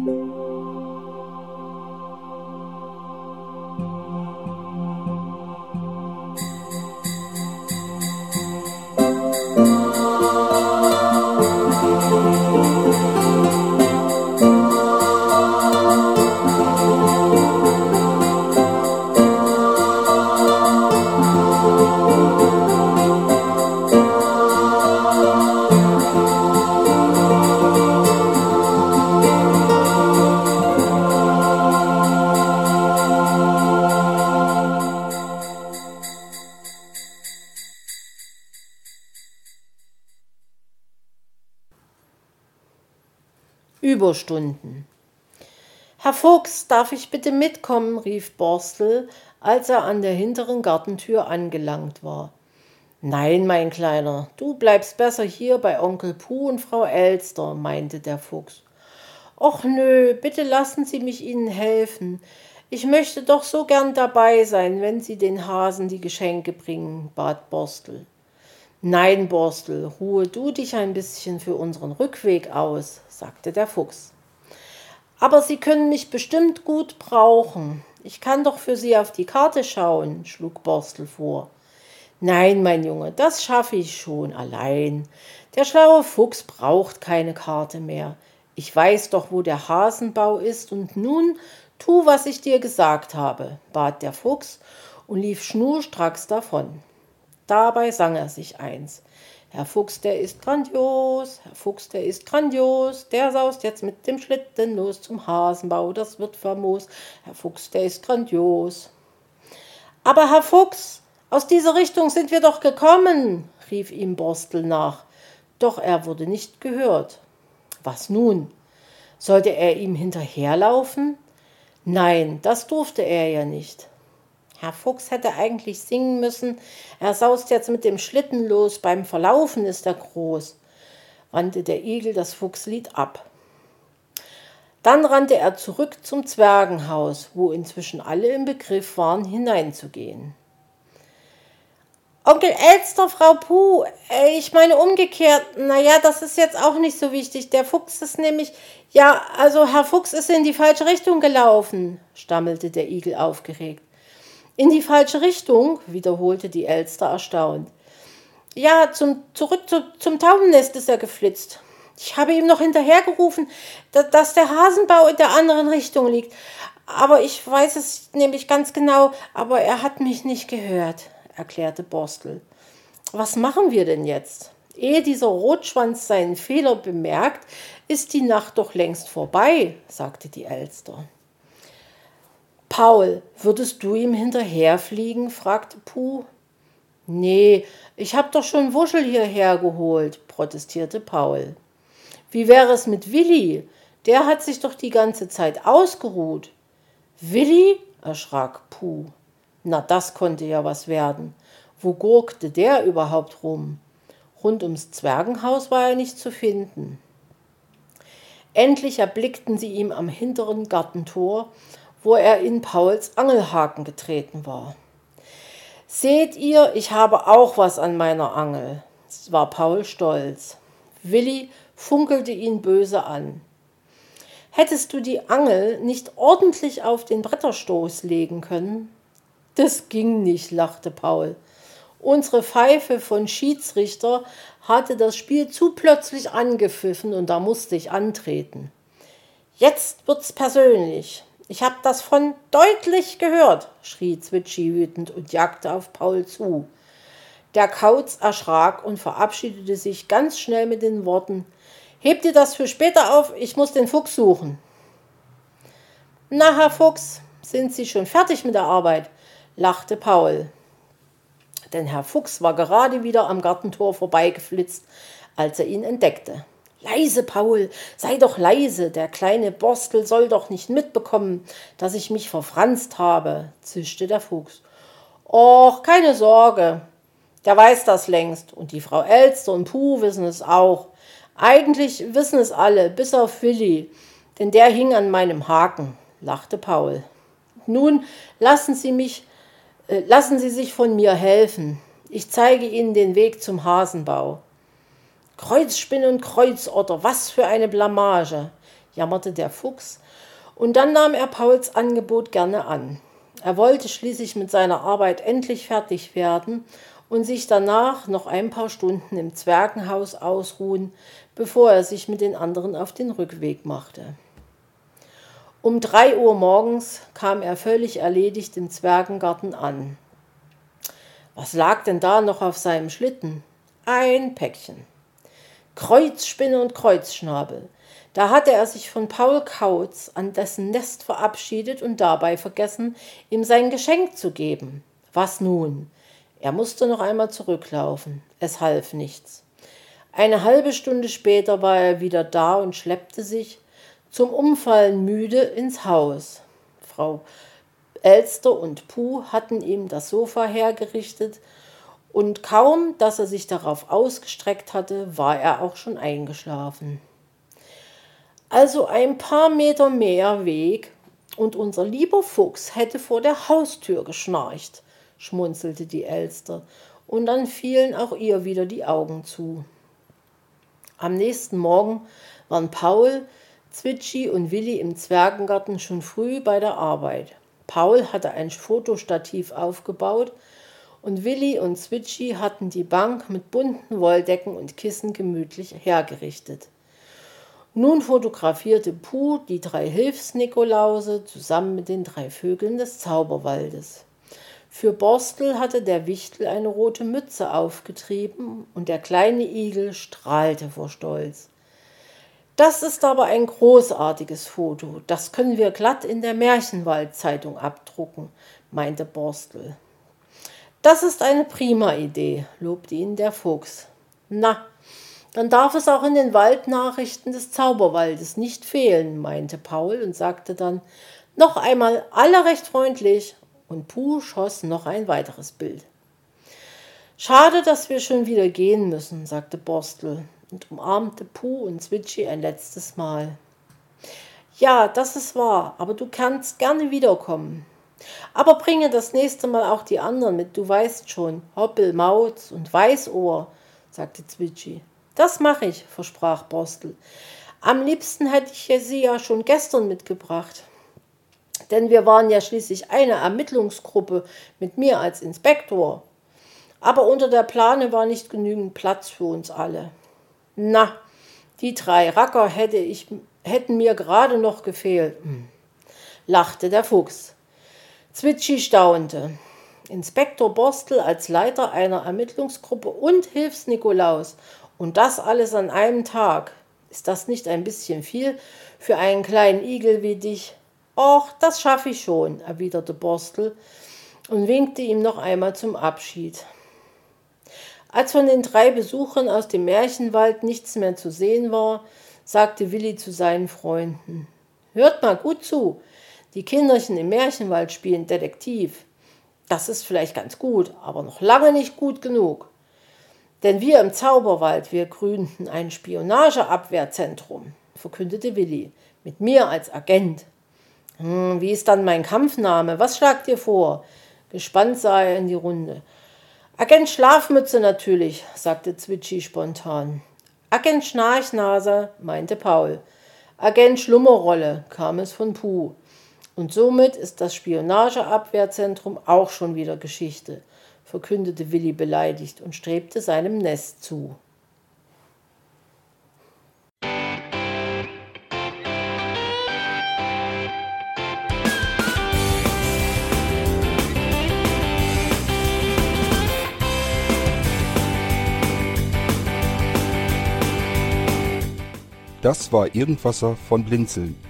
Música Überstunden. Herr Fuchs, darf ich bitte mitkommen? rief Borstel, als er an der hinteren Gartentür angelangt war. Nein, mein Kleiner, du bleibst besser hier bei Onkel Puh und Frau Elster, meinte der Fuchs. Och nö, bitte lassen Sie mich Ihnen helfen. Ich möchte doch so gern dabei sein, wenn Sie den Hasen die Geschenke bringen, bat Borstel. Nein, Borstel, ruhe du dich ein bisschen für unseren Rückweg aus, sagte der Fuchs. Aber Sie können mich bestimmt gut brauchen. Ich kann doch für Sie auf die Karte schauen, schlug Borstel vor. Nein, mein Junge, das schaffe ich schon allein. Der schlaue Fuchs braucht keine Karte mehr. Ich weiß doch, wo der Hasenbau ist, und nun tu, was ich dir gesagt habe, bat der Fuchs und lief schnurstracks davon. Dabei sang er sich eins. Herr Fuchs, der ist grandios, Herr Fuchs, der ist grandios, der saust jetzt mit dem Schlitten los zum Hasenbau, das wird famos. Herr Fuchs, der ist grandios. Aber Herr Fuchs, aus dieser Richtung sind wir doch gekommen, rief ihm Borstel nach. Doch er wurde nicht gehört. Was nun? Sollte er ihm hinterherlaufen? Nein, das durfte er ja nicht. Herr Fuchs hätte eigentlich singen müssen, er saust jetzt mit dem Schlitten los, beim Verlaufen ist er groß, wandte der Igel das Fuchslied ab. Dann rannte er zurück zum Zwergenhaus, wo inzwischen alle im Begriff waren, hineinzugehen. Onkel Elster, Frau Puh, äh, ich meine umgekehrt, naja, das ist jetzt auch nicht so wichtig. Der Fuchs ist nämlich, ja, also Herr Fuchs ist in die falsche Richtung gelaufen, stammelte der Igel aufgeregt. In die falsche Richtung, wiederholte die Elster erstaunt. Ja, zum, zurück zu, zum Taubennest ist er geflitzt. Ich habe ihm noch hinterhergerufen, dass der Hasenbau in der anderen Richtung liegt. Aber ich weiß es nämlich ganz genau, aber er hat mich nicht gehört, erklärte Borstel. Was machen wir denn jetzt? Ehe dieser Rotschwanz seinen Fehler bemerkt, ist die Nacht doch längst vorbei, sagte die Elster. Paul, würdest du ihm hinterherfliegen? fragte Puh. Nee, ich hab doch schon Wuschel hierher geholt, protestierte Paul. Wie wäre es mit Willi? Der hat sich doch die ganze Zeit ausgeruht. Willi? erschrak Puh. Na, das konnte ja was werden. Wo gurkte der überhaupt rum? Rund ums Zwergenhaus war er nicht zu finden. Endlich erblickten sie ihn am hinteren Gartentor wo er in Pauls Angelhaken getreten war. Seht ihr, ich habe auch was an meiner Angel, war Paul stolz. Willi funkelte ihn böse an. Hättest du die Angel nicht ordentlich auf den Bretterstoß legen können? Das ging nicht, lachte Paul. Unsere Pfeife von Schiedsrichter hatte das Spiel zu plötzlich angepfiffen und da musste ich antreten. Jetzt wird's persönlich. Ich hab das von deutlich gehört, schrie Zwitschi wütend und jagte auf Paul zu. Der Kauz erschrak und verabschiedete sich ganz schnell mit den Worten Hebt ihr das für später auf, ich muss den Fuchs suchen. Na, Herr Fuchs, sind Sie schon fertig mit der Arbeit? lachte Paul. Denn Herr Fuchs war gerade wieder am Gartentor vorbeigeflitzt, als er ihn entdeckte. Leise, Paul, sei doch leise, der kleine Borstel soll doch nicht mitbekommen, dass ich mich verfranst habe, zischte der Fuchs. Och, keine Sorge, der weiß das längst, und die Frau Elster und Puh wissen es auch. Eigentlich wissen es alle, bis auf Willi, denn der hing an meinem Haken, lachte Paul. Nun lassen Sie mich, äh, lassen Sie sich von mir helfen. Ich zeige Ihnen den Weg zum Hasenbau. Kreuzspinne und Kreuzotter, was für eine Blamage. jammerte der Fuchs, und dann nahm er Pauls Angebot gerne an. Er wollte schließlich mit seiner Arbeit endlich fertig werden und sich danach noch ein paar Stunden im Zwergenhaus ausruhen, bevor er sich mit den anderen auf den Rückweg machte. Um drei Uhr morgens kam er völlig erledigt im Zwergengarten an. Was lag denn da noch auf seinem Schlitten? Ein Päckchen. Kreuzspinne und Kreuzschnabel. Da hatte er sich von Paul Kautz an dessen Nest verabschiedet und dabei vergessen, ihm sein Geschenk zu geben. Was nun? Er musste noch einmal zurücklaufen. Es half nichts. Eine halbe Stunde später war er wieder da und schleppte sich, zum Umfallen müde, ins Haus. Frau Elster und Puh hatten ihm das Sofa hergerichtet, und kaum, dass er sich darauf ausgestreckt hatte, war er auch schon eingeschlafen. Also ein paar Meter mehr Weg, und unser lieber Fuchs hätte vor der Haustür geschnarcht, schmunzelte die Elster, und dann fielen auch ihr wieder die Augen zu. Am nächsten Morgen waren Paul, Zwitschi und Willi im Zwergengarten schon früh bei der Arbeit. Paul hatte ein Fotostativ aufgebaut und Willi und Zwitschi hatten die Bank mit bunten Wolldecken und Kissen gemütlich hergerichtet. Nun fotografierte Puh die drei Hilfsnikolause zusammen mit den drei Vögeln des Zauberwaldes. Für Borstel hatte der Wichtel eine rote Mütze aufgetrieben und der kleine Igel strahlte vor Stolz. Das ist aber ein großartiges Foto. Das können wir glatt in der Märchenwaldzeitung abdrucken, meinte Borstel. Das ist eine prima Idee, lobte ihn der Fuchs. Na, dann darf es auch in den Waldnachrichten des Zauberwaldes nicht fehlen, meinte Paul und sagte dann noch einmal alle recht freundlich, und Puh schoss noch ein weiteres Bild. Schade, dass wir schon wieder gehen müssen, sagte Borstel und umarmte Puh und Zwitschi ein letztes Mal. Ja, das ist wahr, aber du kannst gerne wiederkommen. Aber bringe das nächste Mal auch die anderen mit, du weißt schon, Hoppel, Mauz und Weißohr, sagte Zwitschi. Das mache ich, versprach Borstel. Am liebsten hätte ich sie ja schon gestern mitgebracht. Denn wir waren ja schließlich eine Ermittlungsgruppe mit mir als Inspektor. Aber unter der Plane war nicht genügend Platz für uns alle. Na, die drei Racker hätte ich, hätten mir gerade noch gefehlt, hm, lachte der Fuchs. Zwitschi staunte. Inspektor Borstel als Leiter einer Ermittlungsgruppe und Hilfs-Nikolaus und das alles an einem Tag. Ist das nicht ein bisschen viel für einen kleinen Igel wie dich? Och, das schaffe ich schon, erwiderte Borstel und winkte ihm noch einmal zum Abschied. Als von den drei Besuchern aus dem Märchenwald nichts mehr zu sehen war, sagte Willi zu seinen Freunden: Hört mal gut zu. Die Kinderchen im Märchenwald spielen Detektiv. Das ist vielleicht ganz gut, aber noch lange nicht gut genug. Denn wir im Zauberwald, wir gründen ein Spionageabwehrzentrum, verkündete Willi, mit mir als Agent. Hm, wie ist dann mein Kampfname? Was schlagt ihr vor? Gespannt sah er in die Runde. Agent Schlafmütze natürlich, sagte Zwitschi spontan. Agent Schnarchnase, meinte Paul. Agent Schlummerrolle, kam es von Puh. Und somit ist das Spionageabwehrzentrum auch schon wieder Geschichte verkündete Willi beleidigt und strebte seinem Nest zu. Das war Irgendwasser von Blinzeln.